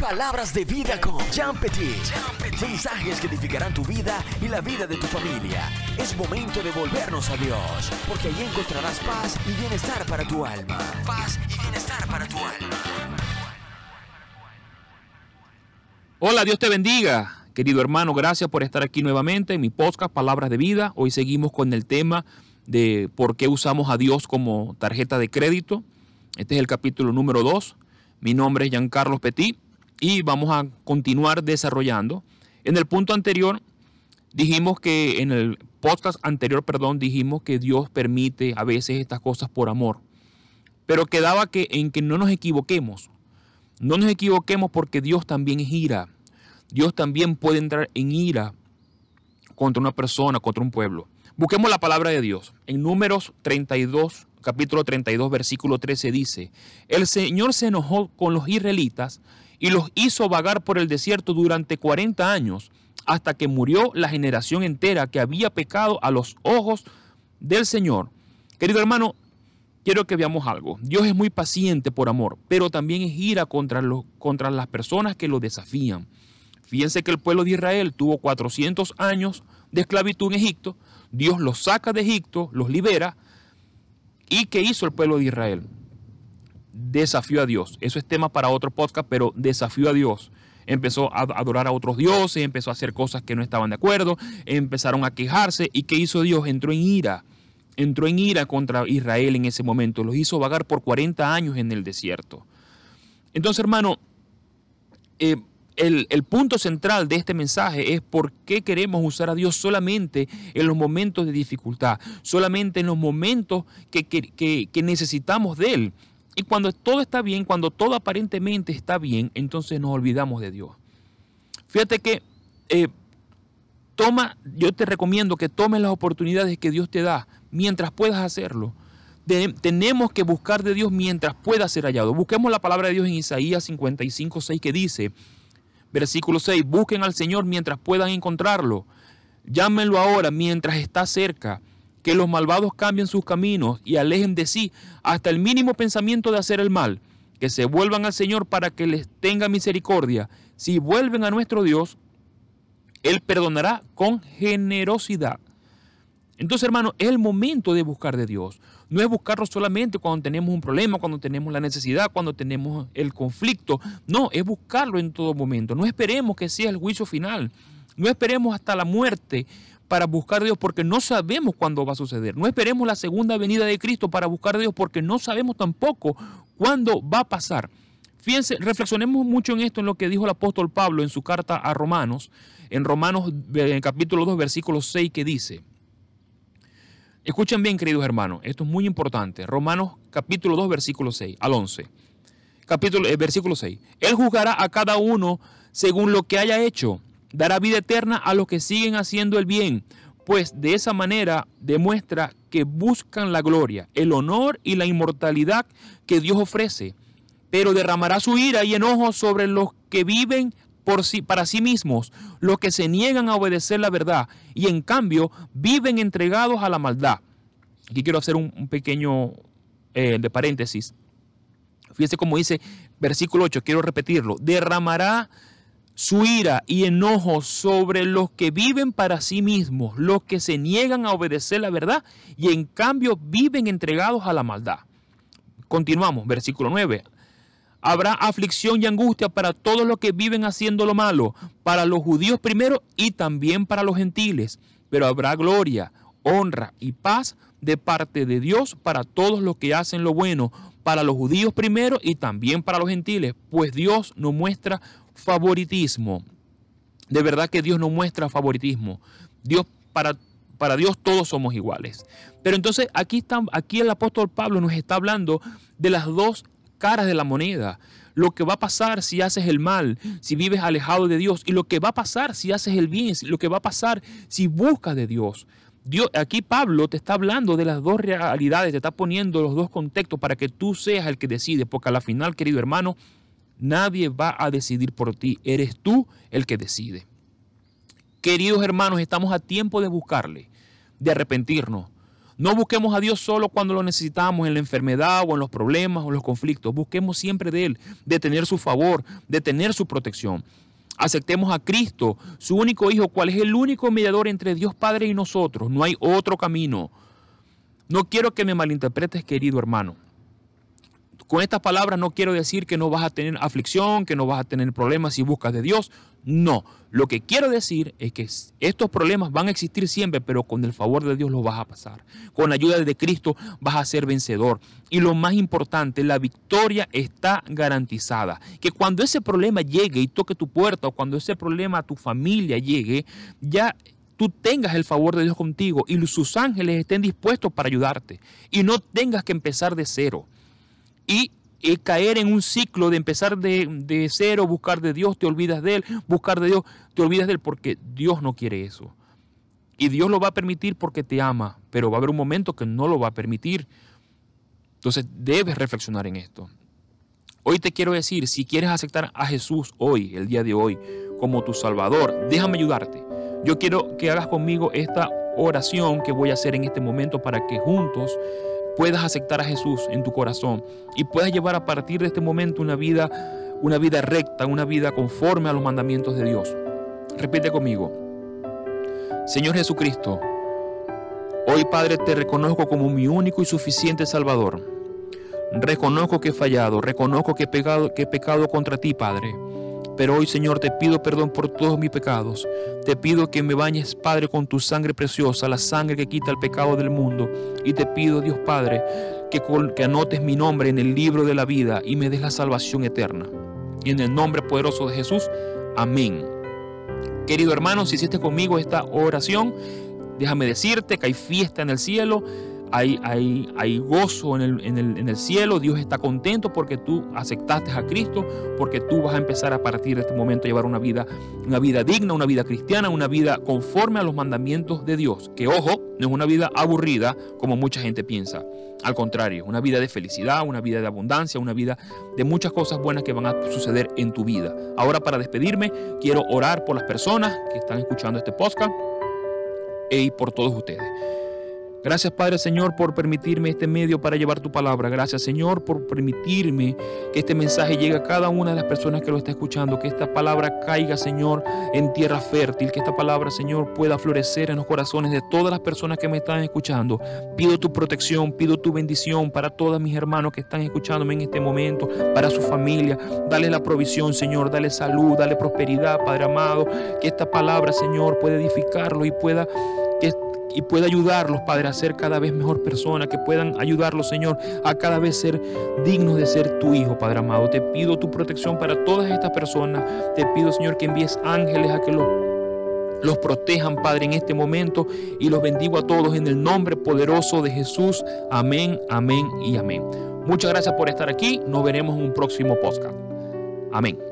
Palabras de vida con Jean Petit. Mensajes que edificarán tu vida y la vida de tu familia. Es momento de volvernos a Dios, porque allí encontrarás paz y bienestar para tu alma. Paz y bienestar para tu alma. Hola, Dios te bendiga. Querido hermano, gracias por estar aquí nuevamente en mi podcast Palabras de Vida. Hoy seguimos con el tema de por qué usamos a Dios como tarjeta de crédito. Este es el capítulo número 2. Mi nombre es Giancarlo Petit y vamos a continuar desarrollando. En el punto anterior dijimos que en el podcast anterior, perdón, dijimos que Dios permite a veces estas cosas por amor. Pero quedaba que en que no nos equivoquemos. No nos equivoquemos porque Dios también es ira. Dios también puede entrar en ira contra una persona, contra un pueblo. Busquemos la palabra de Dios. En Números 32, capítulo 32, versículo 13 dice, el Señor se enojó con los israelitas y los hizo vagar por el desierto durante 40 años, hasta que murió la generación entera que había pecado a los ojos del Señor. Querido hermano, quiero que veamos algo. Dios es muy paciente por amor, pero también es ira contra, los, contra las personas que lo desafían. Fíjense que el pueblo de Israel tuvo 400 años de esclavitud en Egipto, Dios los saca de Egipto, los libera, ¿Y qué hizo el pueblo de Israel? Desafió a Dios. Eso es tema para otro podcast, pero desafió a Dios. Empezó a adorar a otros dioses, empezó a hacer cosas que no estaban de acuerdo, empezaron a quejarse. ¿Y qué hizo Dios? Entró en ira. Entró en ira contra Israel en ese momento. Los hizo vagar por 40 años en el desierto. Entonces, hermano, eh, el, punto central de este mensaje es por qué queremos usar a Dios solamente en los momentos de dificultad, solamente en los momentos que, necesitamos de Él. Y cuando todo está bien, cuando todo aparentemente está bien, entonces nos olvidamos de Dios. Fíjate que eh, toma, yo te recomiendo que tomes las oportunidades que Dios te da mientras puedas hacerlo. tenemos que buscar de Dios mientras pueda ser hallado. Busquemos la palabra de Dios en Isaías 55, 6 que dice, Versículo 6, busquen al Señor mientras puedan encontrarlo. Llámenlo ahora mientras está cerca. Que los malvados cambien sus caminos y alejen de sí hasta el mínimo pensamiento de hacer el mal. Que se vuelvan al Señor para que les tenga misericordia. Si vuelven a nuestro Dios, Él perdonará con generosidad. Entonces, hermano, es el momento de buscar de Dios. No es buscarlo solamente cuando tenemos un problema, cuando tenemos la necesidad, cuando tenemos el conflicto. No, es buscarlo en todo momento. No esperemos que sea el juicio final. No esperemos hasta la muerte para buscar a Dios porque no sabemos cuándo va a suceder. No esperemos la segunda venida de Cristo para buscar a Dios porque no sabemos tampoco cuándo va a pasar. Fíjense, reflexionemos mucho en esto, en lo que dijo el apóstol Pablo en su carta a Romanos, en Romanos en capítulo 2, versículo 6, que dice, Escuchen bien, queridos hermanos, esto es muy importante. Romanos capítulo 2, versículo 6 al 11. Capítulo, eh, versículo 6. Él juzgará a cada uno según lo que haya hecho. Dará vida eterna a los que siguen haciendo el bien, pues de esa manera demuestra que buscan la gloria, el honor y la inmortalidad que Dios ofrece. Pero derramará su ira y enojo sobre los que viven por sí, para sí mismos, los que se niegan a obedecer la verdad y en cambio viven entregados a la maldad. Aquí quiero hacer un, pequeño eh, de paréntesis. Fíjese cómo dice versículo 8, quiero repetirlo. Derramará su ira y enojo sobre los que viven para sí mismos, los que se niegan a obedecer la verdad y en cambio viven entregados a la maldad. Continuamos, versículo 9. Habrá aflicción y angustia para todos los que viven haciendo lo malo, para los judíos primero y también para los gentiles. Pero habrá gloria, honra y paz de parte de Dios para todos los que hacen lo bueno, para los judíos primero y también para los gentiles, pues Dios no muestra favoritismo. De verdad que Dios no muestra favoritismo. Dios para para Dios todos somos iguales. Pero entonces aquí, está, aquí el apóstol Pablo nos está hablando de las dos caras de la moneda. Lo que va a pasar si haces el mal, si vives alejado de Dios. Y lo que va a pasar si haces el bien. Lo que va a pasar si buscas de Dios. Dios, aquí Pablo te está hablando de las dos realidades, te está poniendo los dos contextos para que tú seas el que decide, porque a la final, querido hermano, nadie va a decidir por ti, eres tú el que decide. Queridos hermanos, estamos a tiempo de buscarle, de arrepentirnos, No busquemos a Dios solo cuando lo necesitamos en la enfermedad o en los problemas o en los conflictos. Busquemos siempre de Él, de tener su favor, de tener su protección. Aceptemos a Cristo, su único Hijo, cual es el único mediador entre Dios Padre y nosotros. No hay otro camino. No quiero que me malinterpretes, querido hermano. Con estas palabras no quiero decir que no vas a tener aflicción, que no vas a tener problemas si buscas de Dios. No, lo que quiero decir es que estos problemas van a existir siempre, pero con el favor de Dios los vas a pasar. Con la ayuda de Cristo vas a ser vencedor. Y lo más importante, la victoria está garantizada. Que cuando ese problema llegue y toque tu puerta, o cuando ese problema a tu familia llegue, ya tú tengas el favor de Dios contigo y sus ángeles estén dispuestos para ayudarte. Y no tengas que empezar de cero y caer en un ciclo de empezar de, cero, buscar de Dios, te olvidas de Él, buscar de Dios, te olvidas de Él, porque Dios no quiere eso. Y Dios lo va a permitir porque te ama, pero va a haber un momento que no lo va a permitir. Entonces debes reflexionar en esto. Hoy te quiero decir, si quieres aceptar a Jesús hoy, el día de hoy, como tu Salvador, déjame ayudarte. Yo quiero que hagas conmigo esta oración que voy a hacer en este momento para que juntos puedas aceptar a Jesús en tu corazón y puedas llevar a partir de este momento una vida, una vida recta, una vida conforme a los mandamientos de Dios. Repite conmigo. Señor Jesucristo, hoy Padre te reconozco como mi único y suficiente Salvador. Reconozco que he fallado, reconozco que he pecado, que he pecado contra ti, Padre pero hoy, Señor, te pido perdón por todos mis pecados. Te pido que me bañes, Padre, con tu sangre preciosa, la sangre que quita el pecado del mundo. Y te pido, Dios Padre, que, que anotes mi nombre en el libro de la vida y me des la salvación eterna. Y en el nombre poderoso de Jesús, amén. Querido hermano, si hiciste conmigo esta oración, déjame decirte que hay fiesta en el cielo hay, hay, gozo en el, en, el, cielo, Dios está contento porque tú aceptaste a Cristo, porque tú vas a empezar a partir de este momento a llevar una vida, una vida digna, una vida cristiana, una vida conforme a los mandamientos de Dios. Que ojo, no es una vida aburrida como mucha gente piensa. Al contrario, una vida de felicidad, una vida de abundancia, una vida de muchas cosas buenas que van a suceder en tu vida. Ahora para despedirme, quiero orar por las personas que están escuchando este podcast y por todos ustedes. Gracias Padre Señor por permitirme este medio para llevar tu palabra. Gracias Señor por permitirme que este mensaje llegue a cada una de las personas que lo está escuchando. Que esta palabra caiga Señor en tierra fértil. Que esta palabra Señor pueda florecer en los corazones de todas las personas que me están escuchando. Pido tu protección, pido tu bendición para todos mis hermanos que están escuchándome en este momento, para su familia. Dale la provisión Señor, dale salud, dale prosperidad Padre amado. Que esta palabra Señor pueda edificarlo y pueda y pueda ayudarlos, Padre, a ser cada vez mejor persona, que puedan ayudarlos, Señor, a cada vez ser dignos de ser tu Hijo, Padre amado. Te pido tu protección para todas estas personas. Te pido, Señor, que envíes ángeles a que los, los protejan, Padre, en este momento y los bendigo a todos en el nombre poderoso de Jesús. Amén, amén y amén. Muchas gracias por estar aquí. Nos veremos en un próximo podcast. Amén.